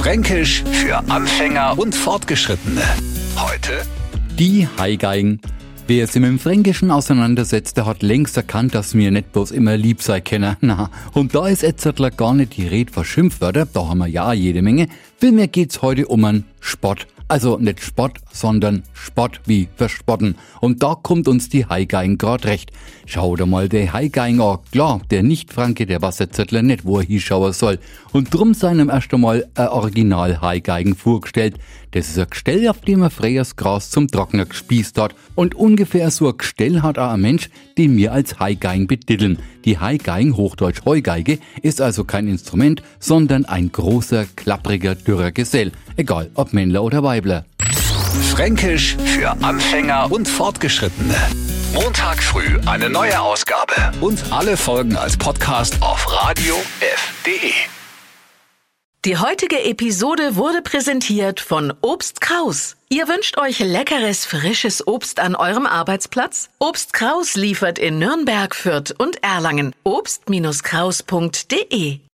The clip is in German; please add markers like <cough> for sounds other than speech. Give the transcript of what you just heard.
Fränkisch für Anfänger und Fortgeschrittene. Heute Die Haigeigen. Wer sich mit dem Fränkischen auseinandersetzt, der hat längst erkannt, dass mir nicht bloß immer lieb sei können. <laughs> Na, und da ist jetzt gar nicht die Rede von Schimpfwörter, da haben wir ja jede Menge. Vielmehr geht's heute um einen Spott. Also nicht Spott, sondern Spott wie verspotten. Und da kommt uns die Haigeigen grad recht. Schau dir mal der Haigeigen an. Klar, der Nicht-Franke, der jetzt nicht, wo er hinschauen soll. Und drum seinem erst einmal ein Original Haigeigen vorgestellt. Das ist ein Gestell, auf dem er freies Gras zum Trockner gespießt hat. Und ungefähr so ein Gestell hat auch ein Mensch, den wir als Haigeigen betiteln. Die Haigeigen, hochdeutsch Heugeige, ist also kein Instrument, sondern ein großer, klappriger, dürrer Gesell. Egal, ob Männler oder Weibler. Fränkisch für Anfänger und Fortgeschrittene. Montag früh eine neue Ausgabe und alle Folgen als Podcast auf radiof.de. Die heutige Episode wurde präsentiert von Obst Kraus. Ihr wünscht euch leckeres, frisches Obst an eurem Arbeitsplatz? Obst Kraus liefert in Nürnberg, Fürth und Erlangen. Obst-Kraus.de